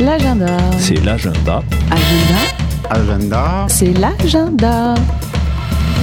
L'agenda. C'est l'agenda. Agenda. Agenda. C'est l'agenda.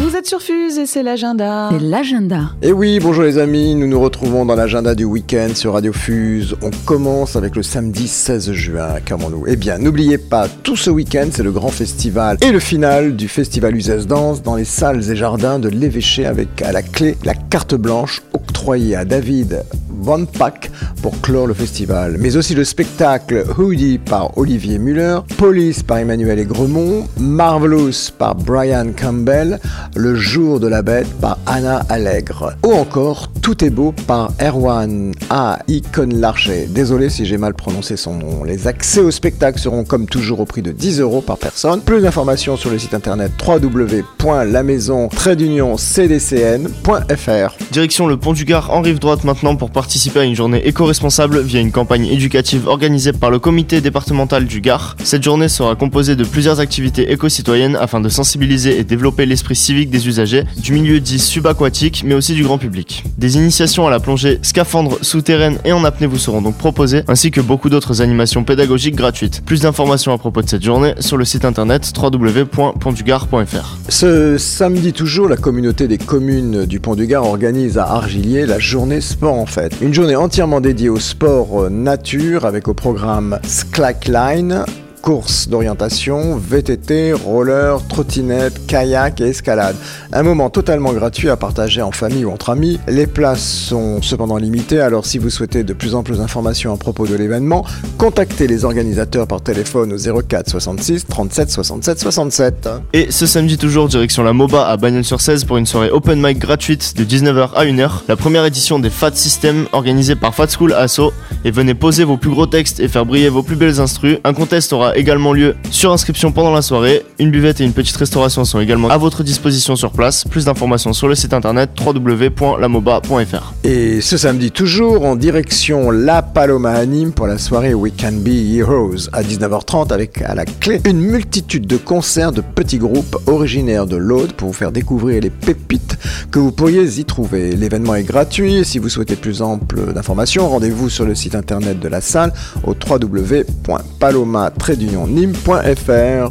Vous êtes sur Fuse et c'est l'agenda. C'est l'agenda. Et oui, bonjour les amis, nous nous retrouvons dans l'agenda du week-end sur Radio Fuse. On commence avec le samedi 16 juin, nous Eh bien, n'oubliez pas, tout ce week-end, c'est le grand festival et le final du festival Uzès Danse dans les salles et jardins de l'évêché avec à la clé la carte blanche octroyée à David Van Pack pour clore le festival, mais aussi le spectacle Hoodie par Olivier Muller, Police par Emmanuel Aigremont, Marvelous par Brian Campbell, Le jour de la bête par Anna Allègre, ou encore Tout est beau par Erwan A. Icon Larcher. Désolé si j'ai mal prononcé son nom. Les accès au spectacle seront comme toujours au prix de 10 euros par personne. Plus d'informations sur le site internet www.lamaison-cdcn.fr. Direction le pont du Gard en rive droite maintenant pour participer à une journée éco-responsable via une campagne éducative organisée par le comité départemental du Gard. Cette journée sera composée de plusieurs activités éco-citoyennes afin de sensibiliser et développer l'esprit civique des usagers, du milieu dit subaquatique mais aussi du grand public. Des initiations à la plongée scaphandre, souterraine et en apnée vous seront donc proposées, ainsi que beaucoup d'autres animations pédagogiques gratuites. Plus d'informations à propos de cette journée sur le site internet www.pontdugard.fr. Ce samedi toujours, la communauté des communes du Pont du Gard organise à Argilier la journée sport en fait. Une journée entièrement dédiée au sport euh, nature avec au programme Slackline, courses d'orientation, VTT, roller, trottinette, kayak et escalade. Un moment totalement gratuit à partager en famille ou entre amis. Les places sont cependant limitées, alors si vous souhaitez de plus amples informations à propos de l'événement, contactez les organisateurs par téléphone au 04 66 37 67 67. Et ce samedi toujours, direction la MOBA à Bagnols-sur-Cèze pour une soirée open mic gratuite de 19h à 1h. La première édition des Fat System organisée par Fat School Asso. Et venez poser vos plus gros textes et faire briller vos plus belles instrus. Un contest aura également lieu sur inscription pendant la soirée. Une buvette et une petite restauration sont également à votre disposition sur place. Plus d'informations sur le site internet www.lamoba.fr. Et ce samedi toujours en direction La Paloma Anime pour la soirée We Can Be Heroes à 19h30 avec à la clé une multitude de concerts de petits groupes originaires de l'Aude pour vous faire découvrir les pépites que vous pourriez y trouver. L'événement est gratuit si vous souhaitez plus ample d'informations, rendez-vous sur le site internet de la salle au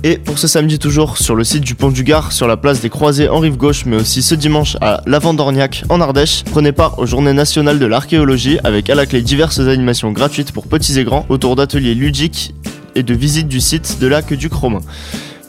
Et pour ce samedi toujours sur le site du Pont du Gard, sur la place des Croisés en rive gauche, mais aussi ce dimanche à Lavandorniac en Ardèche, prenez part aux Journées nationales de l'archéologie avec à la clé diverses animations gratuites pour petits et grands autour d'ateliers ludiques et de visites du site de lac du Chrome.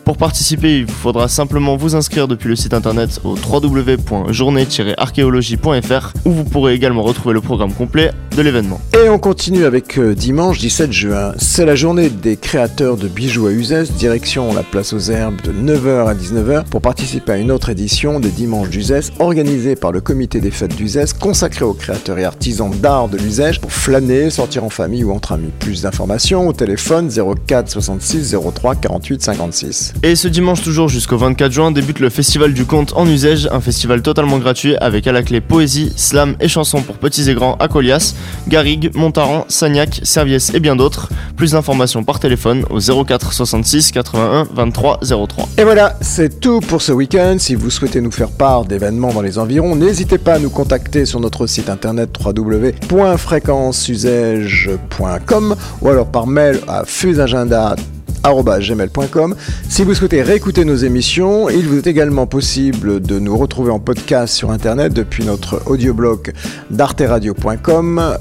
Pour participer, il vous faudra simplement vous inscrire depuis le site internet au www.journée-archéologie.fr où vous pourrez également retrouver le programme complet de l'événement. Et on continue avec euh, dimanche 17 juin. C'est la journée des créateurs de bijoux à Uzès, direction la place aux herbes de 9h à 19h pour participer à une autre édition des dimanches d'Uzès organisée par le comité des fêtes d'Uzès consacré aux créateurs et artisans d'art de l'Uzès pour flâner, sortir en famille ou entre amis. Plus d'informations au téléphone 04 66 03 48 56. Et ce dimanche toujours jusqu'au 24 juin débute le Festival du Conte en Usage, un festival totalement gratuit avec à la clé poésie, slam et chansons pour petits et grands à Colias, Garrigue, Montaran, Sagnac, Serviès et bien d'autres. Plus d'informations par téléphone au 04 66 81 23 03. Et voilà, c'est tout pour ce week-end. Si vous souhaitez nous faire part d'événements dans les environs, n'hésitez pas à nous contacter sur notre site internet www.fréquenceusage.com ou alors par mail à fusagenda gmail.com. Si vous souhaitez réécouter nos émissions, il vous est également possible de nous retrouver en podcast sur internet depuis notre audioblog d'arteradio.com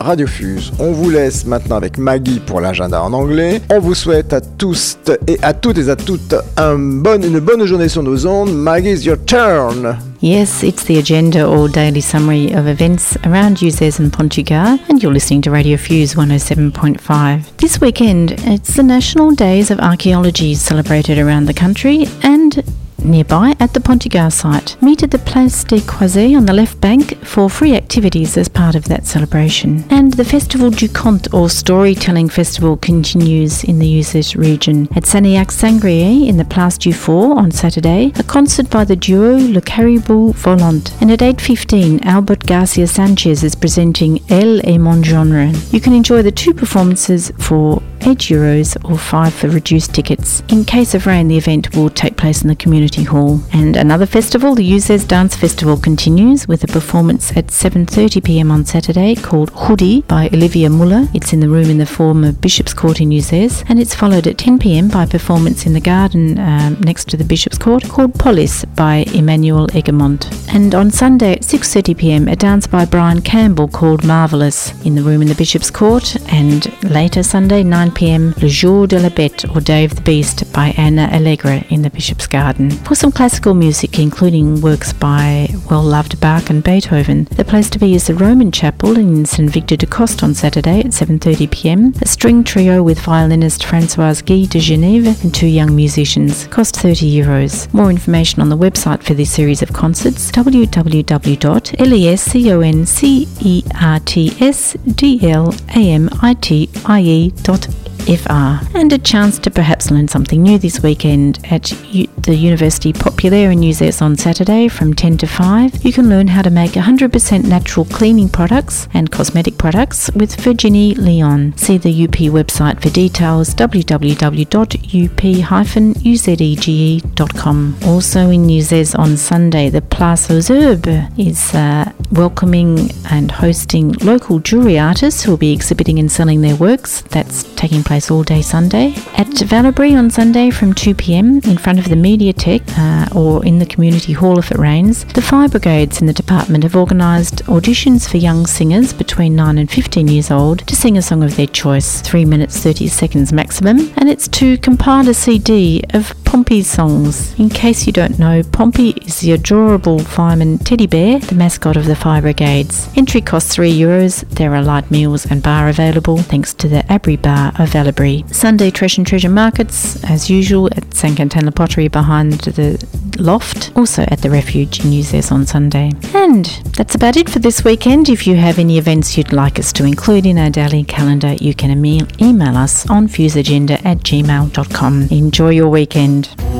Radiofuse. On vous laisse maintenant avec Maggie pour l'agenda en anglais. On vous souhaite à tous et à toutes et à toutes un bon, une bonne journée sur nos ondes. Maggie, it's your turn. Yes, it's the agenda or daily summary of events around Uzes and Pontugar, and you're listening to Radio Fuse 107.5. This weekend, it's the National Days of Archaeology celebrated around the country, and nearby at the Pontigar site. Meet at the Place des Croisés on the left bank for free activities as part of that celebration. And the Festival du Conte or Storytelling Festival continues in the Uzes region. At Saniac Sangrier in the Place du Fort on Saturday, a concert by the duo Le Caribou Volant. And at 8.15, Albert Garcia Sanchez is presenting El et Mon Genre. You can enjoy the two performances for 8 euros or 5 for reduced tickets. In case of rain, the event will take place in the community hall. And another festival, the Uzes Dance Festival continues with a performance at 7:30 p.m. on Saturday called Hoodie by Olivia Muller. It's in the room in the former Bishop's Court in Uzes, and it's followed at 10 p.m. by a performance in the garden um, next to the Bishop's Court called Polis by Emmanuel Egermont. And on Sunday at 6:30 p.m. a dance by Brian Campbell called Marvelous in the room in the Bishop's Court, and later Sunday 9 p.m. Le Jour de la Bête or Day of the Beast by Anna Allegra in the Bishop's Garden. For some classical music, including works by well-loved Bach and Beethoven, the place to be is the Roman Chapel in St Victor de Coste on Saturday at 7:30 p.m. A string trio with violinist Françoise Guy de Genève and two young musicians cost 30 euros. More information on the website for this series of concerts www.lesconcertsdlamiti.fr and a chance to perhaps learn something new this weekend at U- the University Populaire in Uzes on Saturday from 10 to 5. You can learn how to make 100% natural cleaning products and cosmetic products with Virginie Leon. See the UP website for details www.up-uzege.com. Also in Uzes on Sunday, the Place aux Herbes is uh, welcoming and hosting local jewellery artists who will be exhibiting and selling their works. That's taking place all day Sunday. At Valabri on Sunday from 2 pm in front of the Mediatek uh, or in the community hall if it rains, the fire brigades in the department have organised auditions for young singers between 9 and 15 years old to sing a song of their choice, 3 minutes 30 seconds maximum, and it's to compile a CD of Pompey's songs. In case you don't know, Pompey is the adorable fireman teddy bear, the mascot of the fire brigades. Entry costs 3 euros. There are light meals and bar available thanks to the Abri Bar of Valabri. Sunday Trash and Treasure Markets, as usual, at St. Cantana Pottery behind the loft, also at the Refuge in Uzes on Sunday. And that's about it for this weekend. If you have any events you'd like us to include in our daily calendar, you can email us on fuseagenda at gmail.com. Enjoy your weekend.